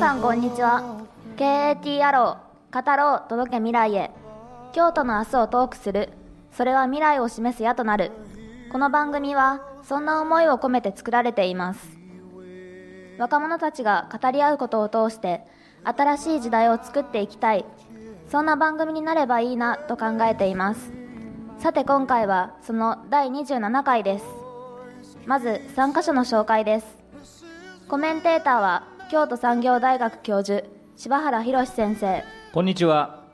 さんこんにちは。KAT アロー語ろう届け未来へ。京都の明日をトークする。それは未来を示す矢となる。この番組はそんな思いを込めて作られています。若者たちが語り合うことを通して新しい時代を作っていきたい。そんな番組になればいいなと考えています。さて今回はその第27回です。まず参加者の紹介です。コメンテーターは京都産業大学教授柴原博先生こんにちは。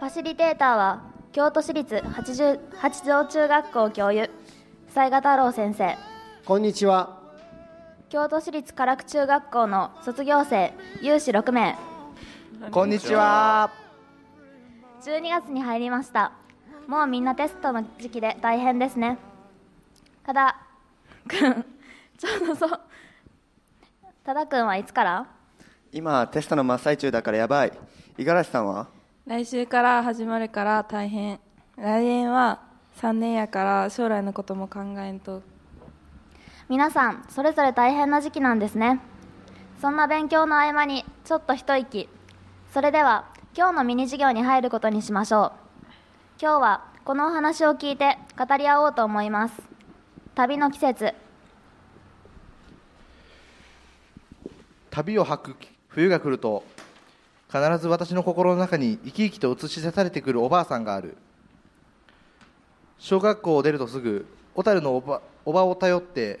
ファシリテーターは京都市立八十八条中学校教諭雑賀太郎先生こんにちは。京都市立唐久中学校の卒業生有志6名こんにちは。12月に入りましたもうみんなテストの時期で大変ですね多田くんちょうどそう多田くんはいつから？今テストの真っ最中だからやばい。五十嵐さんは？来週から始まるから大変。来年は3年やから将来のことも考えんと。皆さんそれぞれ大変な時期なんですね。そんな勉強の合間にちょっと一息。それでは今日のミニ授業に入ることにしましょう。今日はこのお話を聞いて語り合おうと思います。旅の季節旅を吐く冬が来ると必ず私の心の中に生き生きと映し出されてくるおばあさんがある。小学校を出るとすぐ小樽のおばおばを頼って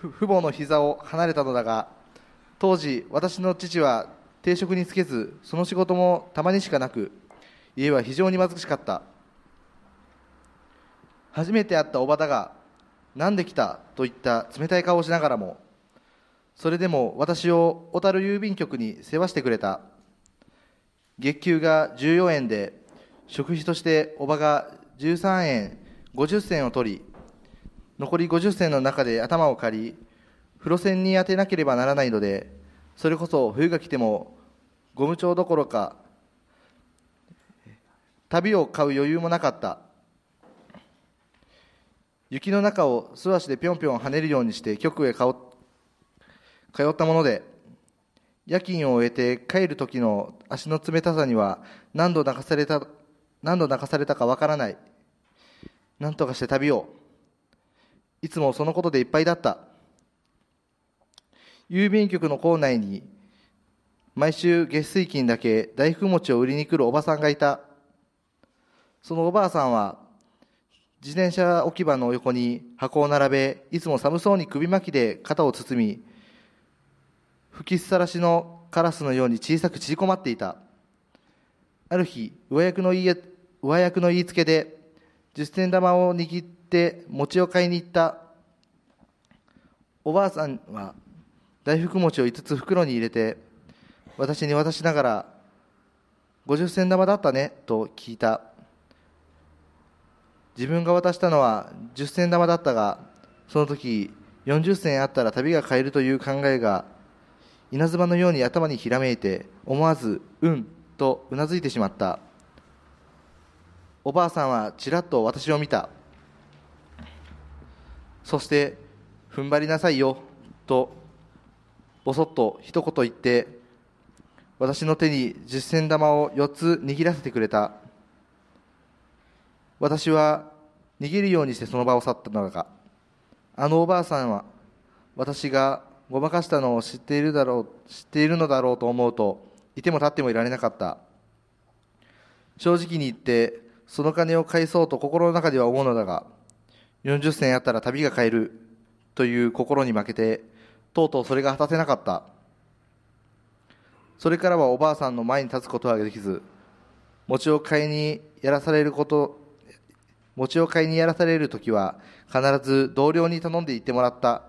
父母の膝を離れたのだが当時私の父は定職に就けずその仕事もたまにしかなく家は非常に貧しかった。初めて会ったおばだがなんで来たといった冷たい顔をしながらもそれでも私を小樽郵便局に世話してくれた月給が14円で食費としておばが13円50銭を取り残り50銭の中で頭を借り風呂線に当てなければならないのでそれこそ冬が来てもゴム帳どころか旅を買う余裕もなかった。雪の中を素足でぴょんぴょん跳ねるようにして局へ通ったもので夜勤を終えて帰る時の足の冷たさには何度泣かされた何度泣かされたかわからない。何とかして旅を。いつもそのことでいっぱいだった。郵便局の構内に毎週月水金だけ大福餅を売りに来るおばさんがいた。そのおばあさんは自転車置き場の横に箱を並べいつも寒そうに首巻きで肩を包み吹きさらしのカラスのように小さく縮こまっていた。ある日上役の言い上役の言いつけで十銭玉を握って餅を買いに行った。おばあさんは大福餅を5つ袋に入れて私に渡しながら50銭玉だったねと聞いた。自分が渡したのは10銭玉だったがその時40銭あったら旅が買えるという考えが稲妻のように頭にひらめいて思わず「うん」とうなずいてしまった。おばあさんはちらっと私を見た。そして「踏ん張りなさいよ」とぼそっと一言言って私の手に10銭玉を4つ握らせてくれた。私は逃げるようにしてその場を去ったのだがあのおばあさんは私がごまかしたのを知っているだろう知っているのだろうと思うといても立ってもいられなかった。正直に言ってその金を返そうと心の中では思うのだが40銭あったら旅が買えるという心に負けてとうとうそれが果たせなかった。それからはおばあさんの前に立つことはできず餅を買いにやらされること餅を買いにやらされる時は必ず同僚に頼んで行ってもらった。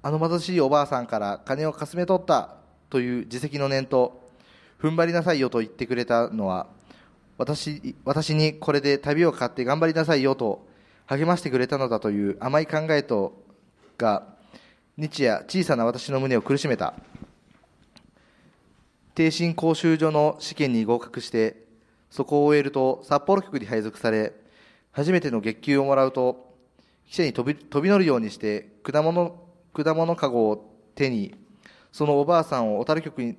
あの貧しいおばあさんから金をかすめ取ったという自責の念と踏ん張りなさいよと言ってくれたのは私私にこれで旅を買って頑張りなさいよと励ましてくれたのだという甘い考えとが日夜小さな私の胸を苦しめた。逓信講習所の試験に合格してそこを終えると札幌局に配属され初めての月給をもらうと汽車に飛び飛び乗るようにして果物果物かごを手にそのおばあさんを小樽局に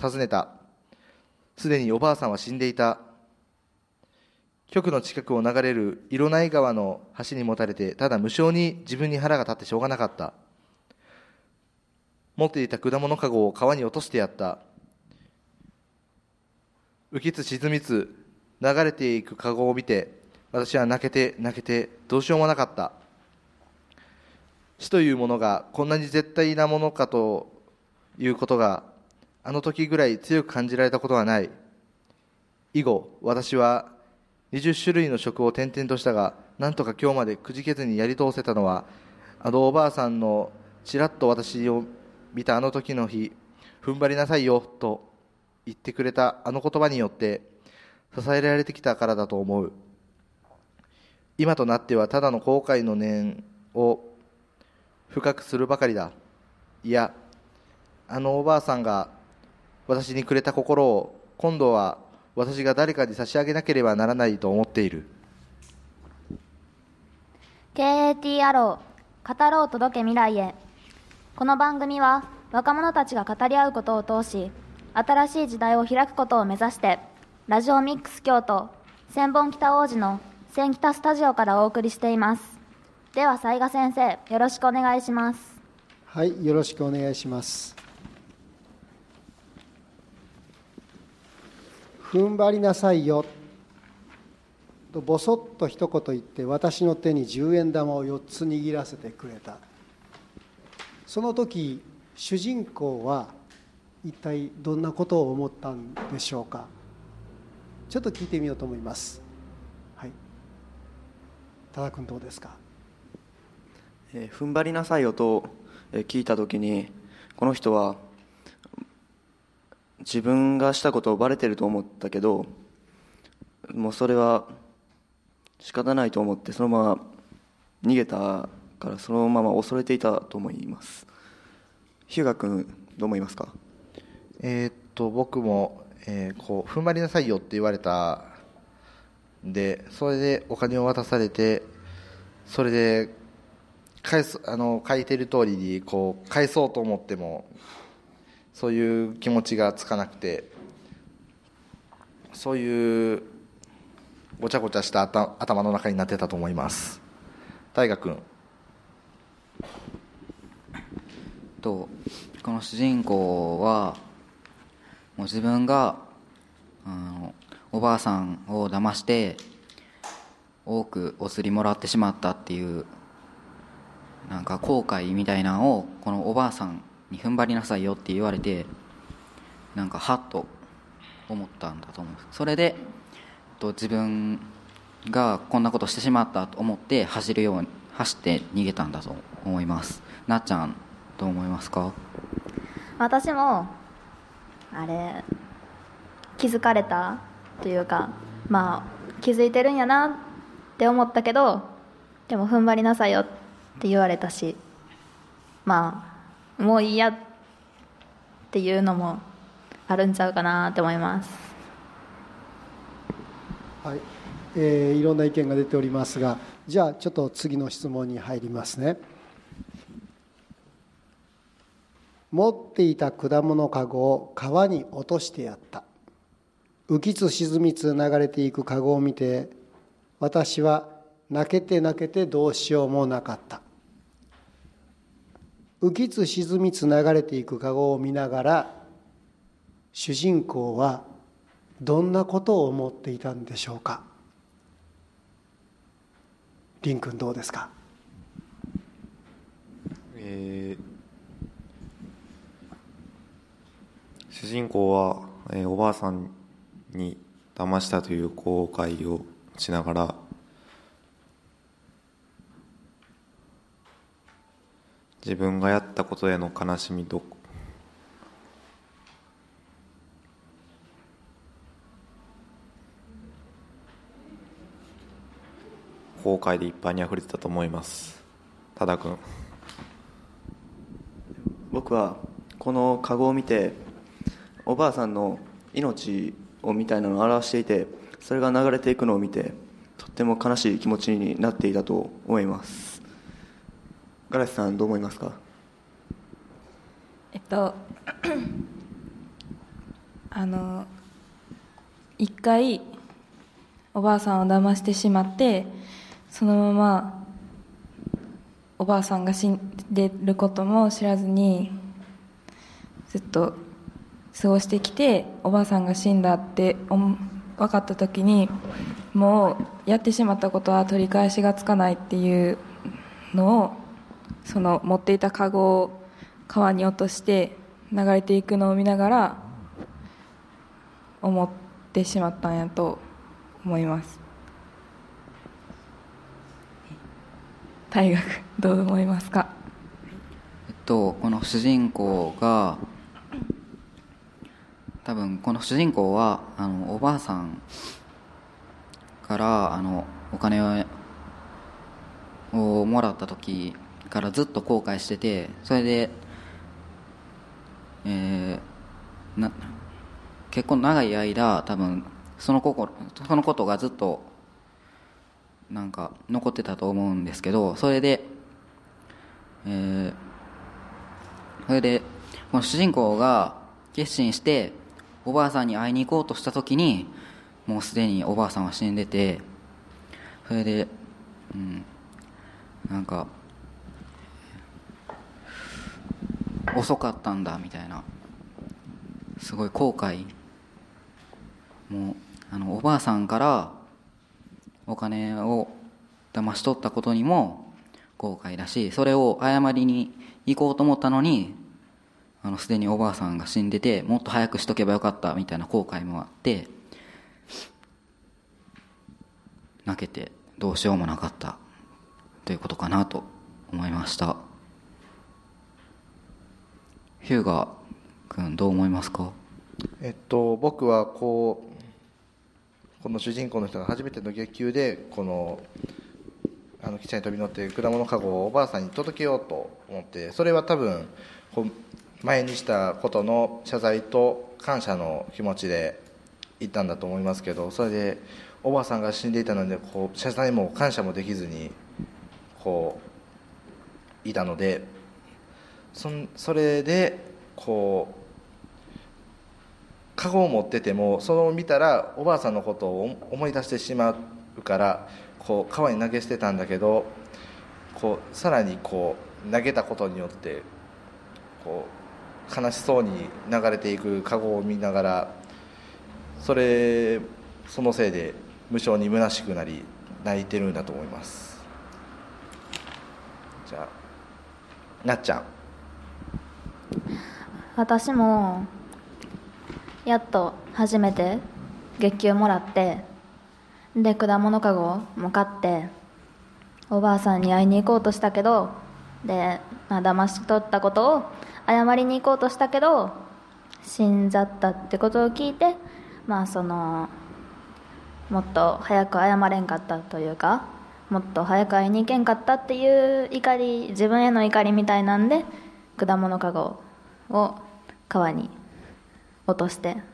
訪ねた。すでにおばあさんは死んでいた。局の近くを流れる色内川の橋にもたれてただ無性に自分に腹が立ってしょうがなかった。持っていた果物かごを川に落としてやった。浮きつ沈みつ流れていくかごを見て私は泣けて泣けてどうしようもなかった。死というものがこんなに絶対なものかということがあの時ぐらい強く感じられたことはない。以後私は20種類の食を転々としたがなんとか今日までくじけずにやり通せたのはあのおばあさんのちらっと私を見たあの時の日踏ん張りなさいよと言ってくれたあの言葉によって支えられてきたからだと思う。今となってはただの後悔の念を深くするばかりだ。いやあのおばあさんが私にくれた心を今度は私が誰かに差し上げなければならないと思っている。KAT アロー語ろう届け未来へ。この番組は若者たちが語り合うことを通し新しい時代を開くことを目指してラジオミックス京都千本北王子の千北スタジオからお送りしています。では雑賀先生よろしくお願いします。はい、よろしくお願いします。踏ん張りなさいよ。とぼそっと一言言って私の手に10円玉を4つ握らせてくれた。その時主人公は一体どんなことを思ったんでしょうか。ちょっと聞いてみようと思います。多田君どうですか？えー踏ん張りなさいよとえー聞いた時にこの人は自分がしたことをバレてると思ったけどもうそれは仕方ないと思ってそのまま逃げたからそのまま恐れていたと思います。日向君どう思いますか？えーっと僕も、えーこう踏ん張りなさいよって言われたんでそれでお金を渡されてそれで返すあの書いてる通りにこう返そうと思ってもそういう気持ちがつかなくてそういうごちゃごちゃした頭頭の中になってたと思います。大河君。とこの主人公はもう自分があのおばあさんを騙して多くお釣りもらってしまったっていうなんか後悔みたいなのをこのおばあさんに踏ん張りなさいよって言われてなんかはっと思ったんだと思います。それでと自分がこんなことしてしまったと思って走るように走って逃げたんだと思います。なっちゃんどう思いますか？私もあれ気づかれたというかまあ気づいてるんやなって思ったけどでも踏ん張りなさいよって言われたしまあもういいやっていうのもあるんちゃうかなって思います。はい、えーいろんな意見が出ておりますがじゃあちょっと次の質問に入りますね。持っていた果物かごを川に落としてやった。浮きつ沈みつ流れていくかごを見て私は泣けて泣けてどうしようもなかった。浮きつ沈みつ流れていくかごを見ながら主人公はどんなことを思っていたんでしょうか。りんくんどうですか？えー主人公は、えーおばあさんに騙したという後悔をしながら自分がやったことへの悲しみと後悔でいっぱいに溢れてたと思います。多田君。僕はこのカゴを見ておばあさんの命をみたいなのを表していてそれが流れていくのを見てとっても悲しい気持ちになっていたと思います。ガラスさんどう思いますか？えっと あの一回おばあさんを騙してしまってそのままおばあさんが死んでることも知らずにずっと過ごしてきておばあさんが死んだって分かった時にもうやってしまったことは取り返しがつかないっていうのをその持っていたカゴを川に落として流れていくのを見ながら思ってしまったんやと思います。大学どう思いますか？えっとこの主人公が多分この主人公はあのおばあさんからあのお金ををもらった時からずっと後悔しててそれで、えーな結構長い間多分その心そのことがずっとなんか残ってたと思うんですけどそれで、えーそれでこの主人公が決心しておばあさんに会いに行こうとした時にもうすでにおばあさんは死んでてそれでうんなんか遅かったんだみたいなすごい後悔。もうあのおばあさんからお金を騙し取ったことにも後悔だしそれを謝りに行こうと思ったのにあのすでにおばあさんが死んでてもっと早くしとけばよかったみたいな後悔もあって泣けてどうしようもなかったということかなと思いました。ヒューガ君どう思いますか？えっと、僕はこうこの主人公の人が初めての月給でこのあの汽車に飛び乗って果物かごをおばあさんに届けようと思ってそれは多分こう前にしたことの謝罪と感謝の気持ちで行ったんだと思いますけどそれでおばあさんが死んでいたのでこう謝罪も感謝もできずにこういたのでそんそれでこうカゴを持っててもそれを見たらおばあさんのことを思い出してしまうからこう川に投げ捨てたんだけどこうさらにこう投げたことによってこう悲しそうに流れていくカゴを見ながらそれそのせいで無性に虚しくなり泣いてるんだと思います。じゃあなっちゃん。私もやっと初めて月給もらってで果物かごも買っておばあさんに会いに行こうとしたけどで、まあ、騙し取ったことを謝りに行こうとしたけど死んじゃったってことを聞いてまあそのもっと早く謝れんかったというかもっと早く会いに行けんかったっていう怒り自分への怒りみたいなんで果物かごを川に落として。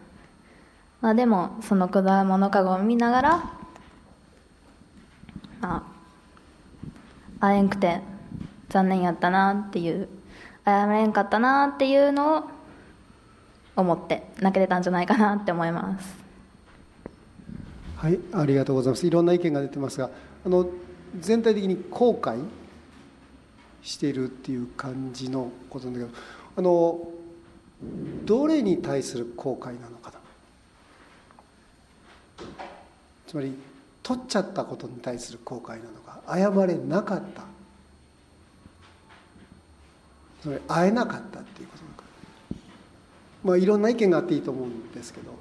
まあでもその果物かごを見ながらまあ会えんくて残念やったなっていう謝れんかったなっていうのを思って泣けてたんじゃないかなって思いますはい、ありがとうございます。いろんな意見が出てますが、あの全体的に後悔しているっていう感じのことなんだけど、あのどれに対する後悔なのかな。つまり取っちゃったことに対する後悔なのか、謝れなかった。つまり会えなかったっていうことなのか。まあいろんな意見があっていいと思うんですけど、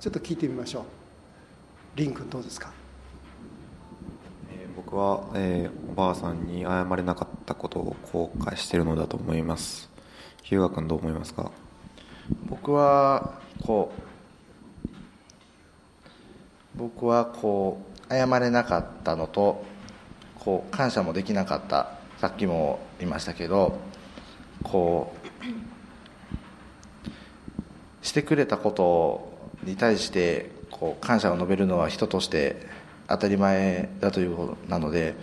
ちょっと聞いてみましょう。リン君どうですか？えー僕は、えーおばあさんに謝れなかったことを後悔しているのだと思います日向君どう思いますか？僕はこう僕はこう謝れなかったのとこう感謝もできなかったさっきも言いましたけどこうしてくれたことに対してこう感謝を述べるのは人として当たり前だということなので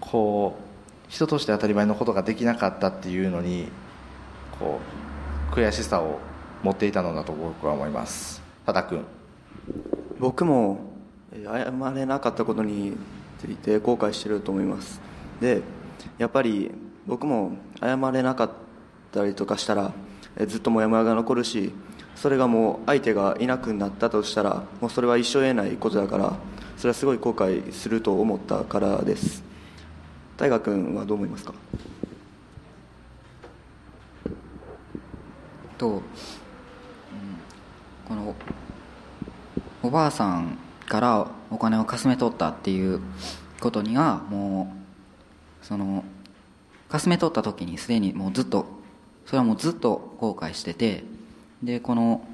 こう人として当たり前のことができなかったっていうのにこう悔しさを持っていたのだと僕は思います。多田君。僕もえ謝れなかったことについて後悔してると思います。でやっぱり僕も謝れなかったりとかしたらずっとモヤモヤが残るしそれがもう相手がいなくなったとしたらもうそれは一生得ないことだからそれはすごい後悔すると思ったからです。大河君はどう思いますか？と、うんこのおばあさんからお金をかすめ取ったっていうことにはもうそのかすめ取った時にすでにもうずっとそれはもうずっと後悔しててでこの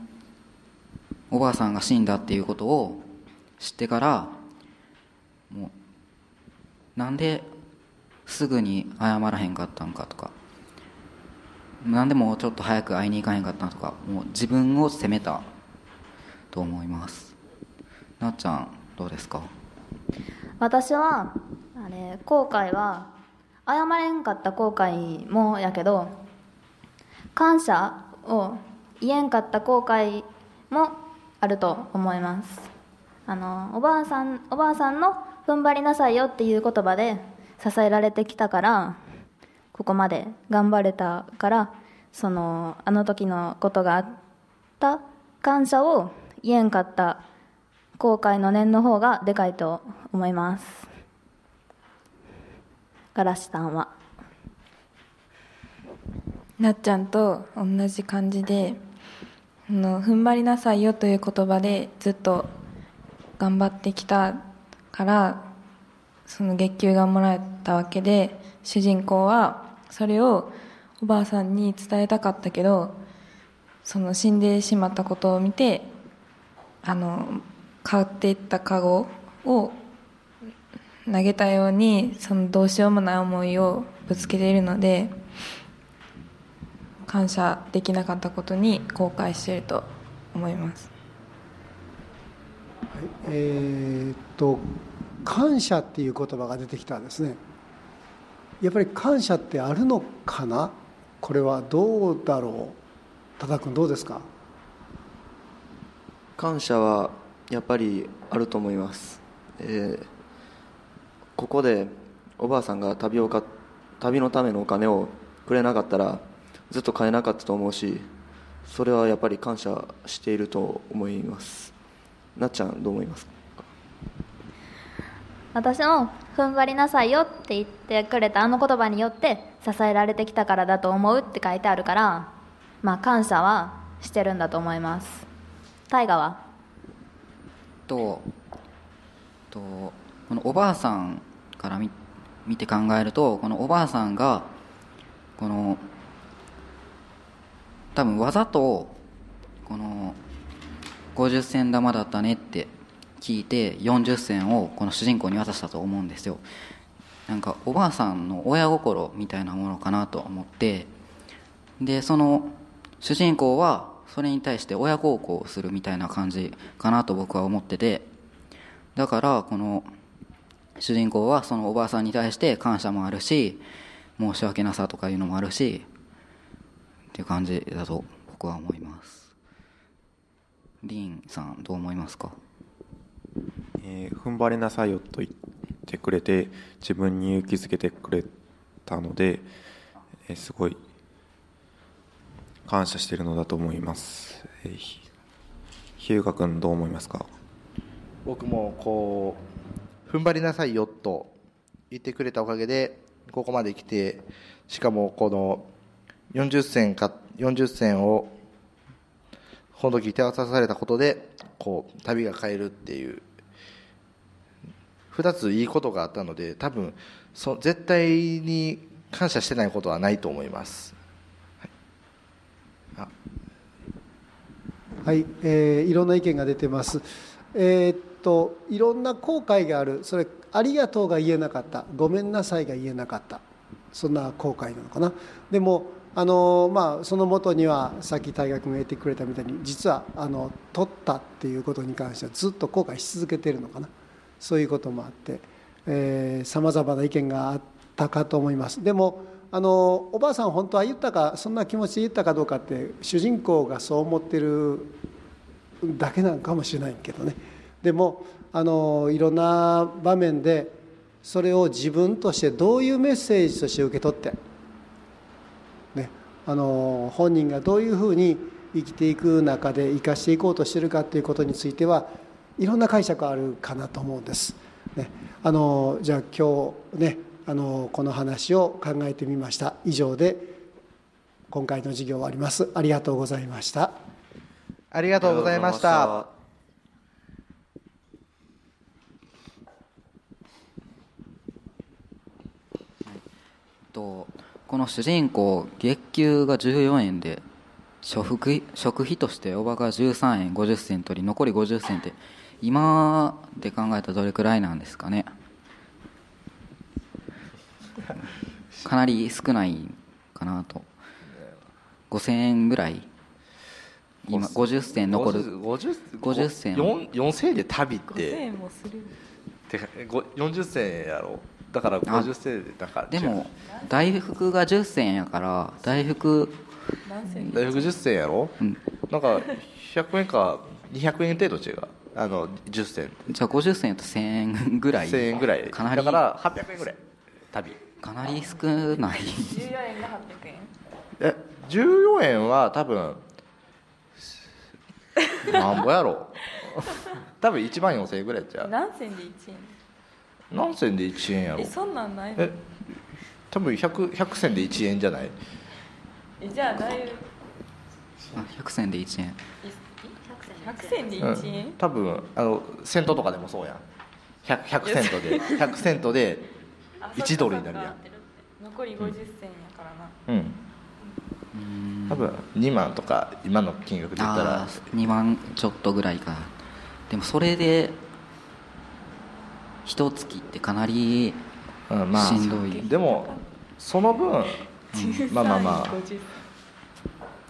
おばあさんが死んだっていうことを知ってからもうなんですぐに謝らへんかったんかとかなんでもちょっと早く会いに行かへんかったとかもう自分を責めたと思います。なっちゃんどうですか？私はあれ後悔は謝れんかった後悔もやけど感謝を言えんかった後悔もあると思います。あのおばあさんおばあさんの「踏ん張りなさいよ」っていう言葉で支えられてきたからここまで頑張れたからそのあの時のことがあった感謝を言えんかった後悔の念の方がでかいと思います。ガラシさんは？なっちゃんと同じ感じであの踏ん張りなさいよという言葉でずっと頑張ってきたからその月給がもらえたわけで主人公はそれをおばあさんに伝えたかったけどその死んでしまったことを見てあの買っていったカゴを投げたようにそのどうしようもない思いをぶつけているので感謝できなかったことに後悔していると思います。えーっと感謝っていう言葉が出てきたんですね。やっぱり感謝ってあるのかな？これはどうだろう？多田君どうですか？感謝はやっぱりあると思います、えーここでおばあさんが旅をか旅のためのお金をくれなかったらずっと買えなかったと思うしそれはやっぱり感謝していると思います。なっちゃんどう思いますか？私も「踏ん張りなさいよ」って言ってくれたあの言葉によって支えられてきたからだと思うって書いてあるからまあ感謝はしてるんだと思います。大河は？ととこのおばあさんから見て考えるとこのおばあさんがこの多分わざとこの50銭玉だったねって聞いて40銭をこの主人公に渡したと思うんですよ。なんかおばあさんの親心みたいなものかなと思ってでその主人公はそれに対して親孝行するみたいな感じかなと僕は思っててだからこの主人公はそのおばあさんに対して感謝もあるし申し訳なさとかいうのもあるしっていう感じだと僕は思います。リンさんどう思いますか？えー踏ん張りなさいよと言ってくれて自分に勇気づけてくれたので、えーすごい感謝しているのだと思います、えーひ日向君どう思いますか？僕もこう踏ん張りなさいよと言ってくれたおかげでここまで来てしかもこの40銭か40銭をこの時手渡されたことでこう旅が変えるっていう2ついいことがあったので多分そ絶対に感謝してないことはないと思います。はい、えーいろんな意見が出てます。えーといろんな後悔がある。それありがとうが言えなかった。ごめんなさいが言えなかった。そんな後悔なのかな。でもあのまあその元にはさっき大学が言ってくれたみたいに実はあの取ったっていうことに関してはずっと後悔し続けてるのかな。そういうこともあってさまざまな意見があったかと思いますでもあのおばあさん本当は言ったかそんな気持ちで言ったかどうかって主人公がそう思ってるだけなのかもしれないけどねでもあのいろんな場面でそれを自分としてどういうメッセージとして受け取って、ね、あの本人がどういうふうに生きていく中で生かしていこうとしてるかということについてはいろんな解釈あるかなと思うんです。ね、あのじゃあ今日ねあのこの話を考えてみました。以上で今回の授業終わります。ありがとうございました。ありがとうございました。とこの主人公月給が14円で食費食費としておばが13円50銭取り残り50銭って今で考えたらどれくらいなんですかね。かなり少ないかなと。5000円ぐらい。今50銭残る。50, 50銭。4000円で旅って。5000円もする。てか40銭やろだから50銭でだからでも大福が10銭やから大福大福10銭やろ、うん。なんか100円か200円程度違う。あの10銭。じゃあ50銭やと1000円ぐらい。1000円ぐらい。かなりだから800円ぐらい。旅。かなり少ない。14円が800円。え14円は多分 なんぼやろ？多分1万4000円ぐらいじゃう。何銭で1円？何銭で1円やろ？えそんなんないの？え多分 100, 100銭で1円じゃない？えじゃあだいぶ。あ100銭で1円。100銭でうん。1円、多分あのセントとかでもそうやん。100, 100セントで。100セントであ1ドルになるやん。残り50銭やからな、うん。多分2万とか今の金額で言ったら。ああ2万ちょっとぐらいか。でもそれで一月ってかなりうんまあしんどい。でもその分、うん。まあまあまあ。50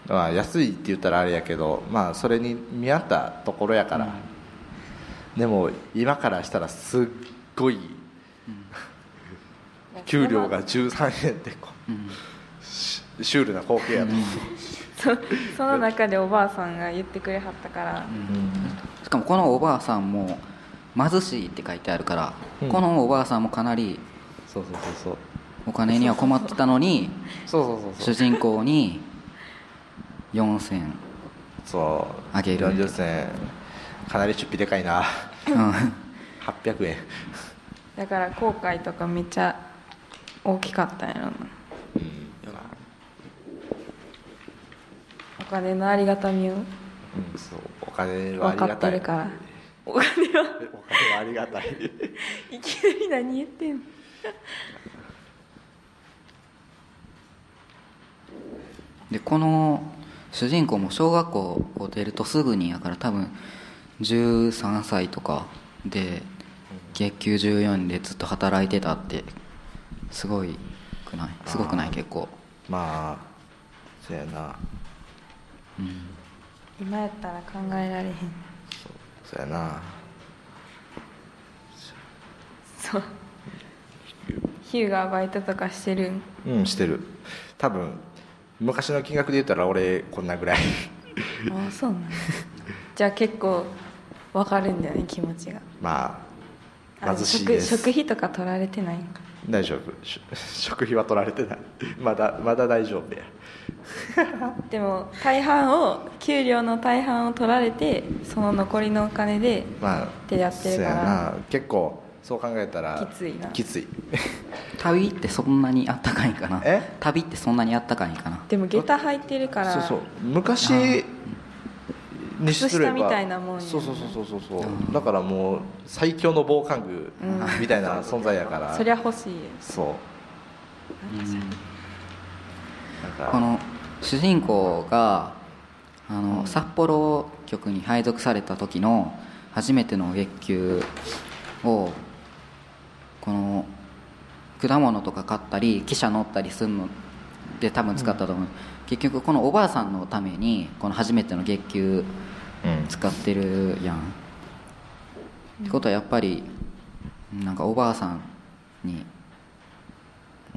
まあ安いって言ったらあれやけどまあそれに見合ったところやから、でも今からしたらすっごい、給料が13円ってこう、シシュールな光景やと。その中でおばあさんが言ってくれはったから、しかもこのおばあさんも貧しいって書いてあるから、うん。このおばあさんもかなりそうそうそうそう。お金には困ってたのにそうそうそうそう。主人公に4000そう。あげる40銭かなり出費でかいな。うん。800円。だから後悔とかめっちゃ大きかったんやろな。お金のありがたみを。うん。そう。お金はあ分かりがたい。ってるからお金は。お金はありがたい。いきなり何言ってんの？でこの主人公も小学校を出るとすぐにやから多分13歳とかで月給14円でずっと働いてたってすごいくない？すごくない？結構。まあそうやな。今やったら考えられへんそうやな。そう。ヒューがバイトとかしてるん？うんしてる。多分昔の金額で言ったら俺こんなぐらい。ああそうなんや。じゃあ結構分かるんだよね気持ちが。まああ貧しいです。食食費とか取られてないんか大丈夫。し 食費は取られてない。まだまだ大丈夫や。でも大半を給料の大半を取られてその残りのお金でまあでやってるから。そうやな。結構そう考えたらきついな。きつい。旅ってそんなにあったかいんかな？え？旅ってそんなにあったかいんかな？でも下駄履いてるから。そうそう。昔にすれ靴下みばたいなもんやそうそうそうそうそうそう。だからもう最強の防寒具みたいな存在やから、そりゃ欲しいよ。そう。この主人公があの、札幌局に配属された時の初めての月給をこの果物とか買ったり汽車乗ったりするので多分使ったと思う、結局このおばあさんのためにこの初めての月給うん。使ってるやん、ってことはやっぱりなんかおばあさんに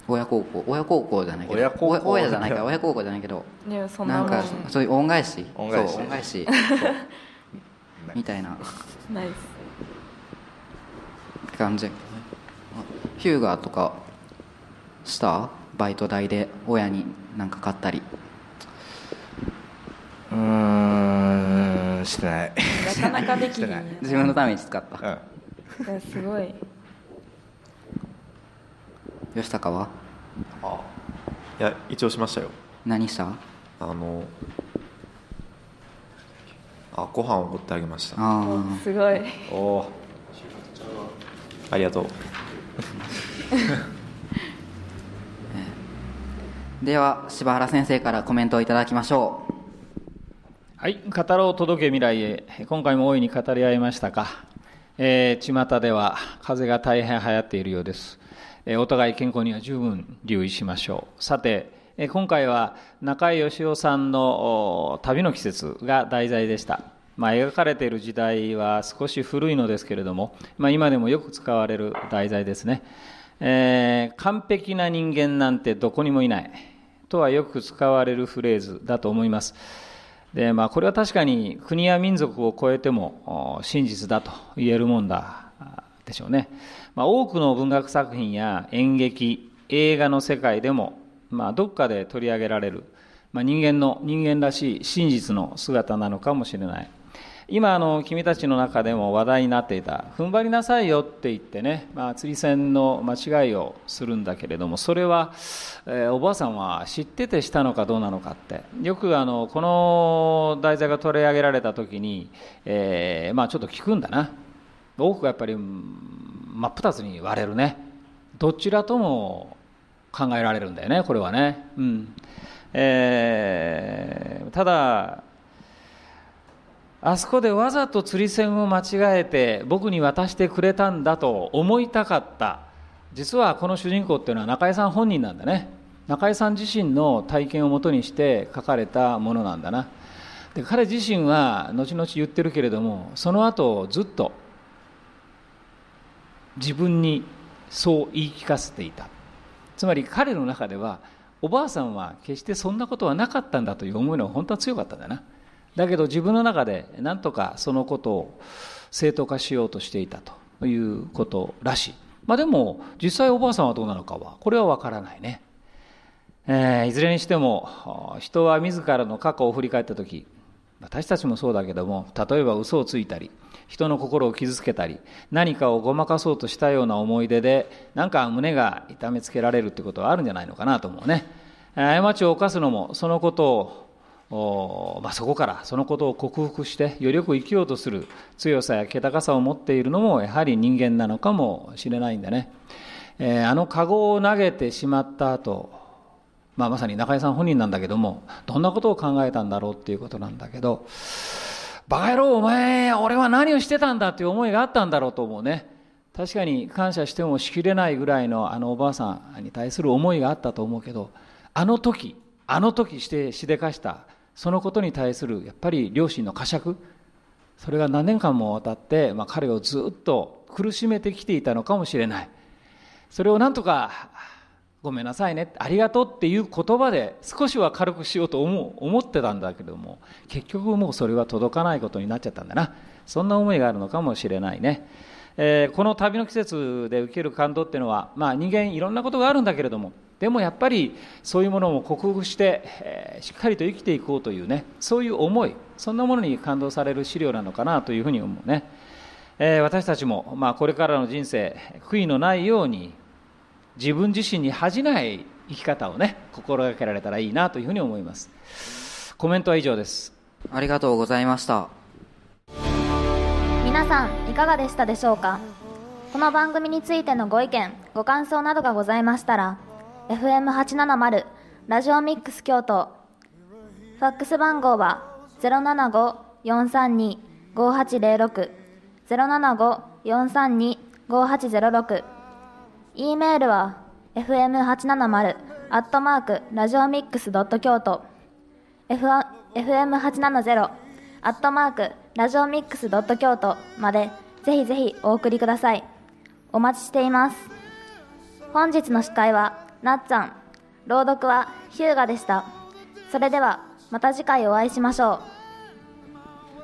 親孝行親孝行じゃないけど親孝行。親親じゃないから親孝行じゃないけどそんななんかそういう恩返し。恩返し。そう恩返し。みたいな。ないです感じ。ヒューガーとかした？バイト代で親になんか買ったり。うーんしてない。なかなかできない。自分のために使った。うん。いやすごい。吉高は？あいや一応しましたよ。何した？あのあご飯をおごってあげました。あすごい。おおありがとう。ー では柴原先生からコメントをいただきましょうはい、語ろう届け未来へ、今回も大いに語り合いましたか、えー、巷では風邪が大変流行っているようです、えーお互い健康には十分留意しましょう。さて、えー今回は中井義雄さんの旅の季節が題材でした。まあ、描かれている時代は少し古いのですけれども、まあ、今でもよく使われる題材ですね。えー完璧な人間なんてどこにもいない。とはよく使われるフレーズだと思います。でまあ、これは確かに国や民族を超えても真実だと言えるもんだでしょうね、まあ、多くの文学作品や演劇映画の世界でも、まあ、どっかで取り上げられる、まあ、人間の人間らしい真実の姿なのかもしれない。今あの君たちの中でも話題になっていた踏ん張りなさいよって言ってね、まあ、釣り線の間違いをするんだけれどもそれは、えーおばあさんは知っててしたのかどうなのかって。よくあのこの題材が取り上げられた時に、えーまあ、ちょっと聞くんだな。多くがやっぱり真っ二つに割れるね。どちらとも考えられるんだよねこれはね。うん。えーただあそこでわざと釣り線を間違えて僕に渡してくれたんだと思いたかった。実はこの主人公っていうのは中井さん本人なんだね。中井さん自身の体験をもとにして書かれたものなんだな。で彼自身は後々言ってるけれどもその後ずっと自分にそう言い聞かせていた。つまり彼の中ではおばあさんは決してそんなことはなかったんだという思いのが本当は強かったんだな。だけど自分の中で何とかそのことを正当化しようとしていたということらしい。まあでも実際おばあさんはどうなのかはこれはわからないね。えーいずれにしても人は自らの過去を振り返った時私たちもそうだけども例えば嘘をついたり人の心を傷つけたり何かをごまかそうとしたような思い出でなんか胸が痛めつけられるってことはあるんじゃないのかなと思うね過ちを犯すのもそのことをまあ、そこからそのことを克服してよりよく生きようとする強さや気高さを持っているのもやはり人間なのかもしれないんだね、えーあの籠を投げてしまった後まあまさに中井さん本人なんだけどもどんなことを考えたんだろうっていうことなんだけどバカ野郎お前俺は何をしてたんだっていう思いがあったんだろうと思うね。確かに感謝してもしきれないぐらいのあのおばあさんに対する思いがあったと思うけどあの時あの時してしでかしたそのことに対するやっぱり両親の呵責それが何年間もわたって、まあ、彼をずっと苦しめてきていたのかもしれない。それをなんとかごめんなさいねありがとうっていう言葉で少しは軽くしようと思う思ってたんだけども結局もうそれは届かないことになっちゃったんだな。そんな思いがあるのかもしれないね、えーこの旅の季節で受ける感動っていうのは、まあ、人間いろんなことがあるんだけれどもでもやっぱりそういうものも克服して、えーしっかりと生きていこうというねそういう思いそんなものに感動される資料なのかなというふうに思うね、えー私たちも、まあ、これからの人生悔いのないように自分自身に恥じない生き方をね心がけられたらいいなというふうに思います。コメントは以上です。ありがとうございました。皆さんいかがでしたでしょうか？この番組についてのご意見ご感想などがございましたら FM870 ラジオミックス京都。ファックス番号は075-432-5806 075-432-5806 e メールは fm870 アットマークラジオミックスドット京都。FM870 アットマークラジオミックスドット京都までぜひぜひお送りください。お待ちしています。本日の司会はなっちゃん朗読はヒューガでした。それではまた次回お会いしましょ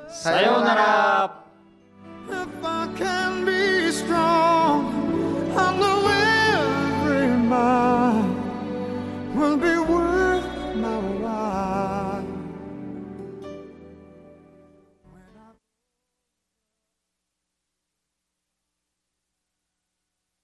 う。さようなら。Will be